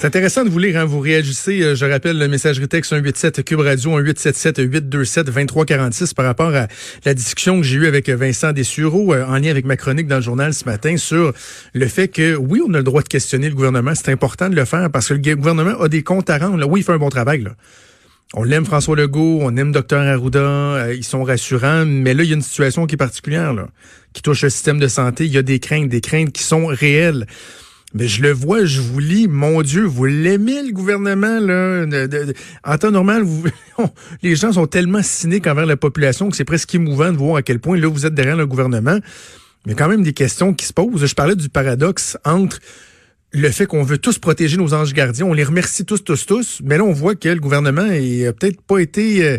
C'est intéressant de vous lire, hein, vous réagissez, euh, je rappelle le messagerie texte 187 Cube Radio 1877 827 2346 par rapport à la discussion que j'ai eue avec Vincent Dessureau euh, en lien avec ma chronique dans le journal ce matin sur le fait que oui, on a le droit de questionner le gouvernement, c'est important de le faire parce que le gouvernement a des comptes à rendre. Là. Oui, il fait un bon travail. Là. On l'aime François Legault, on aime Dr Arruda, euh, ils sont rassurants, mais là, il y a une situation qui est particulière, là, qui touche le système de santé. Il y a des craintes, des craintes qui sont réelles. Mais je le vois, je vous lis, mon Dieu, vous l'aimez le gouvernement là. en temps normal, vous, les gens sont tellement cyniques envers la population que c'est presque émouvant de voir à quel point là vous êtes derrière le gouvernement. Mais quand même des questions qui se posent. Je parlais du paradoxe entre le fait qu'on veut tous protéger nos anges gardiens, on les remercie tous, tous, tous, mais là on voit que le gouvernement n'a peut-être pas été euh,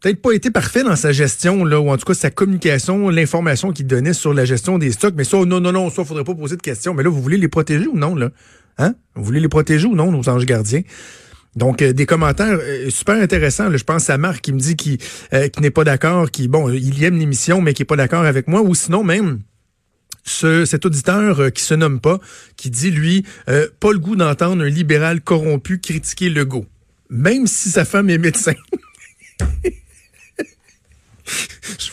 peut-être pas été parfait dans sa gestion, là, ou en tout cas sa communication, l'information qu'il donnait sur la gestion des stocks. Mais ça, non, non, non, ça, faudrait pas poser de questions. Mais là, vous voulez les protéger ou non, là? Hein? Vous voulez les protéger ou non, nos anges gardiens? Donc, euh, des commentaires euh, super intéressants. je pense à Marc qui me dit qu'il euh, n'est pas d'accord, qui, bon, il aime l'émission, mais qui est pas d'accord avec moi. Ou sinon, même, ce, cet auditeur qui se nomme pas, qui dit, lui, pas le goût d'entendre un libéral corrompu critiquer le go. Même si sa femme est médecin.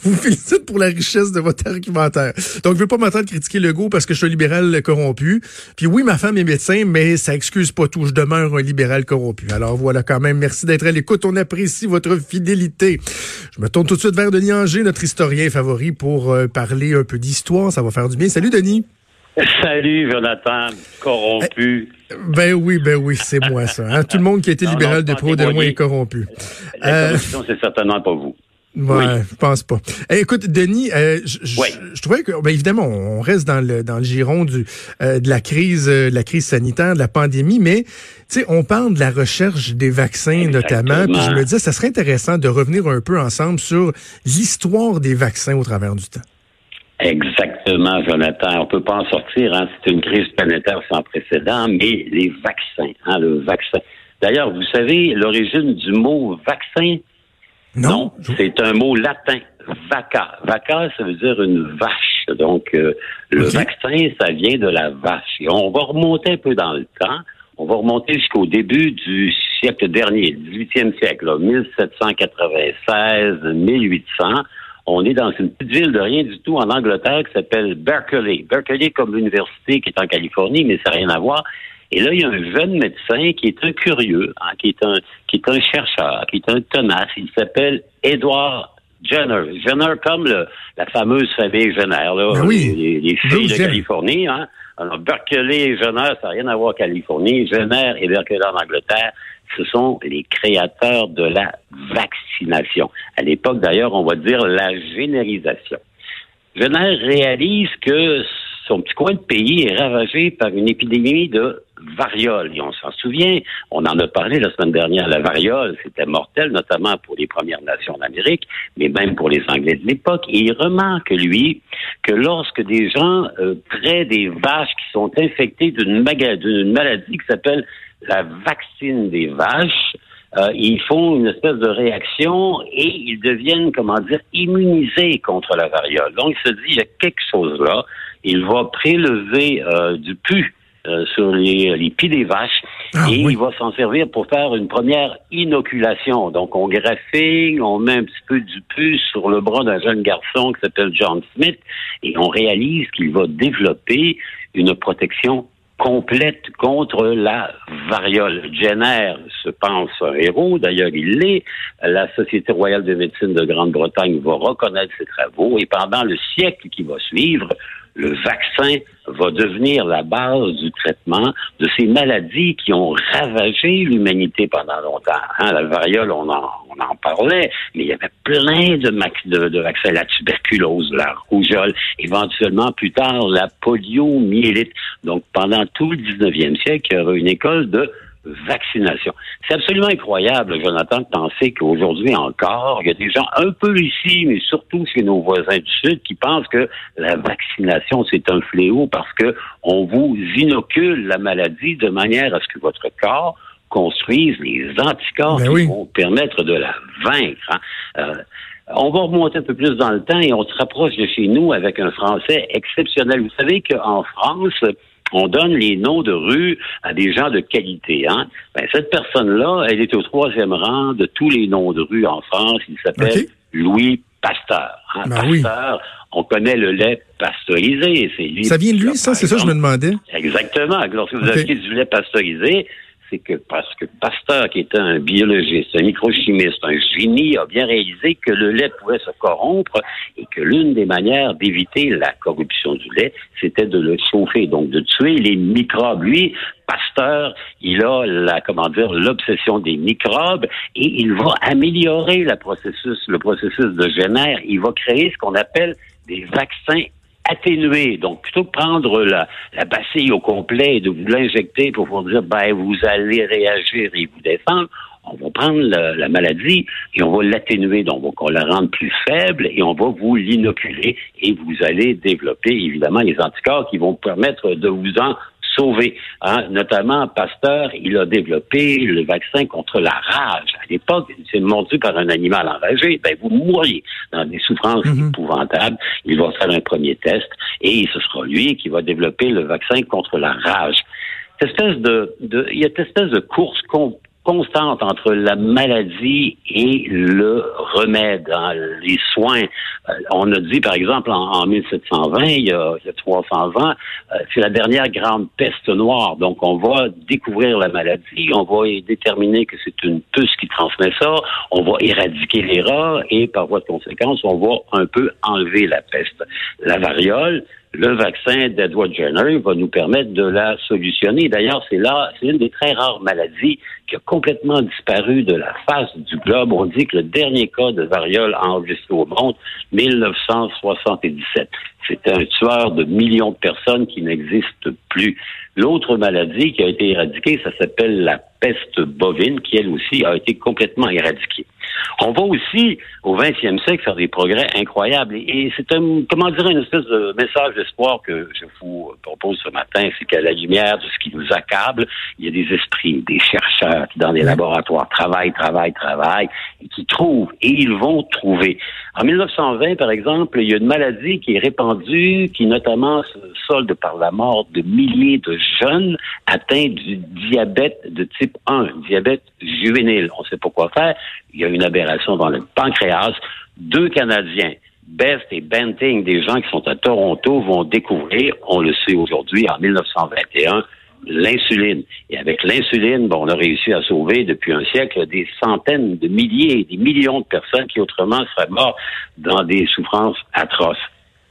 je vous félicite pour la richesse de votre argumentaire. Donc, je veux pas m'entendre critiquer Legault parce que je suis un libéral corrompu. Puis oui, ma femme est médecin, mais ça excuse pas tout. Je demeure un libéral corrompu. Alors voilà, quand même, merci d'être à l'écoute. On apprécie votre fidélité. Je me tourne tout de suite vers Denis Anger, notre historien favori, pour euh, parler un peu d'histoire. Ça va faire du bien. Salut, Denis. Salut, Jonathan, corrompu. Eh, ben oui, ben oui, c'est moi ça. Hein. Tout le monde qui a été libéral de pro, de loin est corrompu. La euh, c'est certainement pas vous. Ouais, je pense pas. Eh, écoute, Denis, euh, je trouvais que, ben, évidemment, on reste dans le dans le giron du euh, de la crise, euh, de la crise sanitaire, de la pandémie, mais tu sais, on parle de la recherche des vaccins notamment. Puis je me disais, ça serait intéressant de revenir un peu ensemble sur l'histoire des vaccins au travers du temps. Exactement, Jonathan. On peut pas en sortir. Hein. C'est une crise planétaire sans précédent, mais les vaccins, hein, le vaccin. D'ailleurs, vous savez l'origine du mot vaccin? Non, c'est un mot latin, vaca. Vaca, ça veut dire une vache. Donc, euh, le vaccin, ça vient de la vache. Et on va remonter un peu dans le temps. On va remonter jusqu'au début du siècle dernier, 18e siècle, 1796, 1800. On est dans une petite ville de rien du tout en Angleterre qui s'appelle Berkeley. Berkeley comme l'université qui est en Californie, mais ça n'a rien à voir. Et là, il y a un jeune médecin qui est un curieux, hein, qui est un qui est un chercheur, qui est un tenace. Il s'appelle Edward Jenner. Jenner comme le, la fameuse famille Jenner, là, ben les, les, filles de Californie. Hein. Alors, Berkeley et Jenner, ça n'a rien à voir avec Californie. Jenner et Berkeley en Angleterre, ce sont les créateurs de la vaccination. À l'époque, d'ailleurs, on va dire la généralisation. Jenner réalise que son petit coin de pays est ravagé par une épidémie de variole. Et on s'en souvient, on en a parlé la semaine dernière, la variole, c'était mortel, notamment pour les Premières Nations d'Amérique, mais même pour les Anglais de l'époque. Et il remarque, lui, que lorsque des gens euh, près des vaches qui sont infectés d'une maladie qui s'appelle la vaccine des vaches, euh, ils font une espèce de réaction et ils deviennent, comment dire, immunisés contre la variole. Donc, il se dit, il y a quelque chose là. Il va prélever euh, du pu euh, sur les, les pieds des vaches ah, et il va s'en servir pour faire une première inoculation. Donc, on graphine, on met un petit peu du pu sur le bras d'un jeune garçon qui s'appelle John Smith et on réalise qu'il va développer une protection complète contre la variole. Jenner se pense un héros, d'ailleurs il l'est. La Société royale de médecine de Grande-Bretagne va reconnaître ses travaux et pendant le siècle qui va suivre, le vaccin va devenir la base du traitement de ces maladies qui ont ravagé l'humanité pendant longtemps. Hein, la variole, on en, on en parlait, mais il y avait plein de, de, de vaccins, la tuberculose, la rougeole, éventuellement plus tard la poliomyélite. Donc pendant tout le 19e siècle, il y aura une école de vaccination. C'est absolument incroyable, Jonathan, de penser qu'aujourd'hui encore, il y a des gens un peu ici, mais surtout chez nos voisins du Sud, qui pensent que la vaccination, c'est un fléau parce que on vous inocule la maladie de manière à ce que votre corps construise les anticorps ben qui vont permettre de la vaincre. Hein. Euh, on va remonter un peu plus dans le temps et on se rapproche de chez nous avec un Français exceptionnel. Vous savez qu'en France, on donne les noms de rues à des gens de qualité. Hein? Ben, cette personne-là, elle est au troisième rang de tous les noms de rues en France. Il s'appelle Louis Pasteur. Hein? Ben Pasteur, on connaît le lait pasteurisé. ça vient de lui, ça? C'est ça que je me demandais. Exactement. Lorsque vous achetez du lait pasteurisé, c'est que parce que Pasteur, qui était un biologiste, un microchimiste, un génie, a bien réalisé que le lait pouvait se corrompre et que l'une des manières d'éviter la corruption du lait, c'était de le chauffer, donc de tuer les microbes. Lui, Pasteur, il a la, comment dire, l'obsession des microbes et il va améliorer le processus, le processus de génère. Il va créer ce qu'on appelle des vaccins atténuer. Donc, plutôt que prendre la, la bacille au complet et de vous l'injecter pour vous dire, ben, vous allez réagir et vous défendre, on va prendre la, maladie et on va l'atténuer. Donc, on va la rendre plus faible et on va vous l'inoculer et vous allez développer, évidemment, les anticorps qui vont permettre de vous en sauver. Hein. Notamment, Pasteur, il a développé le vaccin contre la rage. À l'époque, c'est mordu par un animal enragé, ben vous mourriez dans des souffrances mhm. épouvantables. Il va faire un premier test et ce sera lui qui va développer le vaccin contre la rage. Cette espèce de, de il y a cette espèce de course constante entre la maladie et le remède, hein, les soins. Euh, on a dit, par exemple, en, 1720, il y, a, il y a 300 ans, euh, c'est la dernière grande peste noire. Donc, on va découvrir la maladie, on va déterminer que c'est une puce qui transmet ça, on va éradiquer les rats et, par voie de conséquence, on va un peu enlever la peste. La variole, le vaccin d'Edward Jenner va nous permettre de la solutionner. D'ailleurs, c'est là, c'est une des très rares maladies qui a complètement disparu de la face du globe. On dit que le dernier cas de variole enregistré au monde, 1977. C'est un tueur de millions de personnes qui n'existe plus. L'autre maladie qui a été éradiquée, ça s'appelle la peste bovine, qui elle aussi a été complètement éradiquée. On va aussi, au 20e siècle, faire des progrès incroyables. Et, c'est un, comment dire, une espèce de message d'espoir que je vous propose ce matin, c'est qu'à la lumière de ce qui nous accable, il y a des esprits, des chercheurs qui, dans les laboratoires, travaillent, travaillent, travaillent, et qui trouvent, et ils vont trouver. En 1920, par exemple, il y a une maladie qui est répandue, qui notamment se solde par la mort de milliers de jeunes atteints du diabète de type 1, diabète juvénile. On sait pas quoi faire. Il y a une aberration dans le pancréas. Deux Canadiens, Best et Benting, des gens qui sont à Toronto, vont découvrir, on le sait aujourd'hui, en 1921, l'insuline. Et avec l'insuline, bon, on a réussi à sauver depuis un siècle des centaines de milliers, des millions de personnes qui autrement seraient mortes dans des souffrances atroces.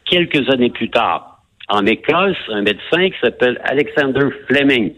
Quelques années plus tard, en Écosse, un médecin qui s'appelle Alexander Fleming,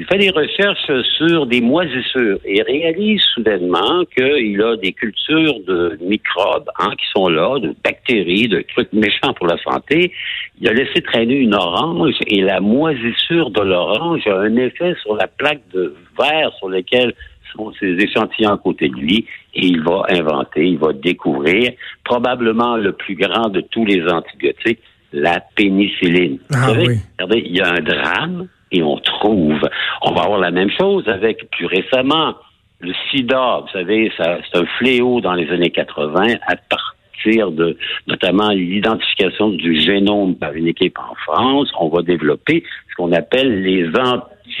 il fait des recherches sur des moisissures et réalise soudainement qu'il a des cultures de microbes hein, qui sont là, de bactéries, de trucs méchants pour la santé. Il a laissé traîner une orange et la moisissure de l'orange a un effet sur la plaque de verre sur laquelle sont ces échantillons à côté de lui et il va inventer, il va découvrir probablement le plus grand de tous les antibiotiques, la pénicilline. Ah, oui. regardez, il y a un drame et on trouve. On va avoir la même chose avec plus récemment le sida. Vous savez, c'est un fléau dans les années 80 à partir de notamment l'identification du génome par une équipe en France. On va développer ce qu'on appelle les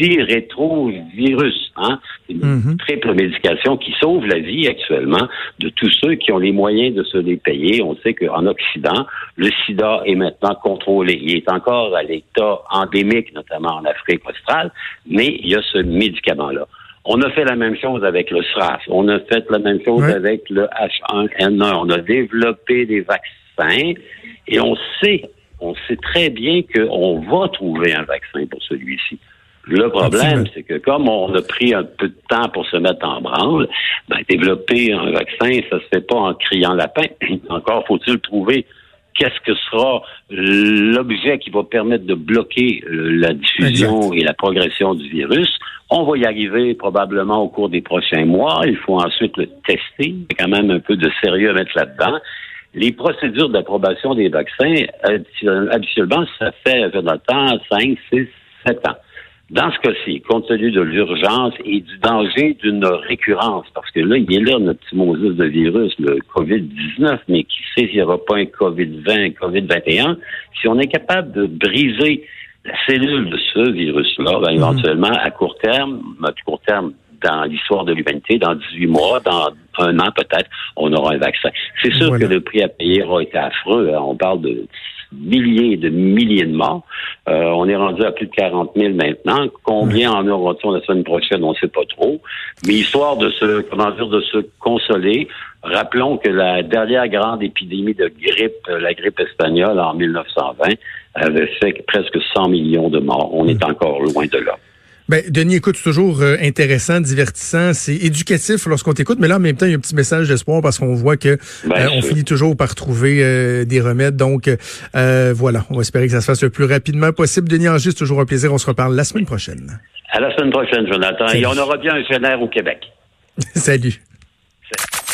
antirétrovirus. Hein? Une mhm. triple médication qui sauve la vie actuellement de tous ceux qui ont les moyens de se les payer. On sait qu'en Occident, le sida est maintenant contrôlé. Il est encore à l'état endémique, notamment en Afrique australe, mais il y a ce médicament-là. On a fait la même chose avec le SRAS. On a fait la même chose avec le H1N1. On a développé des vaccins et on sait, on sait très bien qu'on va trouver un vaccin pour celui-ci. Le problème, c'est que comme on a pris un peu de temps pour se mettre en branle, ben, développer un vaccin, ça se fait pas en criant lapin. Encore faut-il trouver qu'est-ce que sera l'objet qui va permettre de bloquer la diffusion et la progression du virus. On va y arriver probablement au cours des prochains mois. Il faut ensuite le tester. Il y a quand même un peu de sérieux à mettre là-dedans. Les procédures d'approbation des vaccins, habituellement, ça fait dans le temps 5, 6, 7 ans. Dans ce cas-ci, compte tenu de l'urgence et du danger d'une récurrence, parce que là, il est là notre petit Moses de virus, le COVID-19, mais qui sait s'il n'y aura pas un COVID-20, un COVID-21, si on est capable de briser la cellule de ce virus-là va mhm. éventuellement, à court terme, à court terme, dans l'histoire de l'humanité, dans 18 mois, dans un an peut-être, on aura un vaccin. C'est sûr que le prix à payer aura été affreux. Hein. On parle de milliers et de milliers de morts. Euh, on est rendu à plus de 40 000 maintenant. Combien en aura-t-on la semaine prochaine? On ne sait pas trop. Mais histoire de se, comment dire, de se consoler, rappelons que la dernière grande épidémie de grippe, la grippe espagnole en 1920, avait fait presque 100 millions de morts. On est encore loin de là. Ben, Denis, écoute, c'est toujours euh, intéressant, divertissant, c'est éducatif lorsqu'on t'écoute, mais là, en même temps, il y a un petit message d'espoir parce qu'on voit que ben, euh, on finit toujours par trouver euh, des remèdes. Donc, voilà, on va espérer que ça se fasse le plus rapidement possible. Denis Angers, c'est toujours un plaisir. On se reparle la semaine prochaine. À la semaine prochaine, Jonathan. Et on aura bien un génère au Québec. Salut.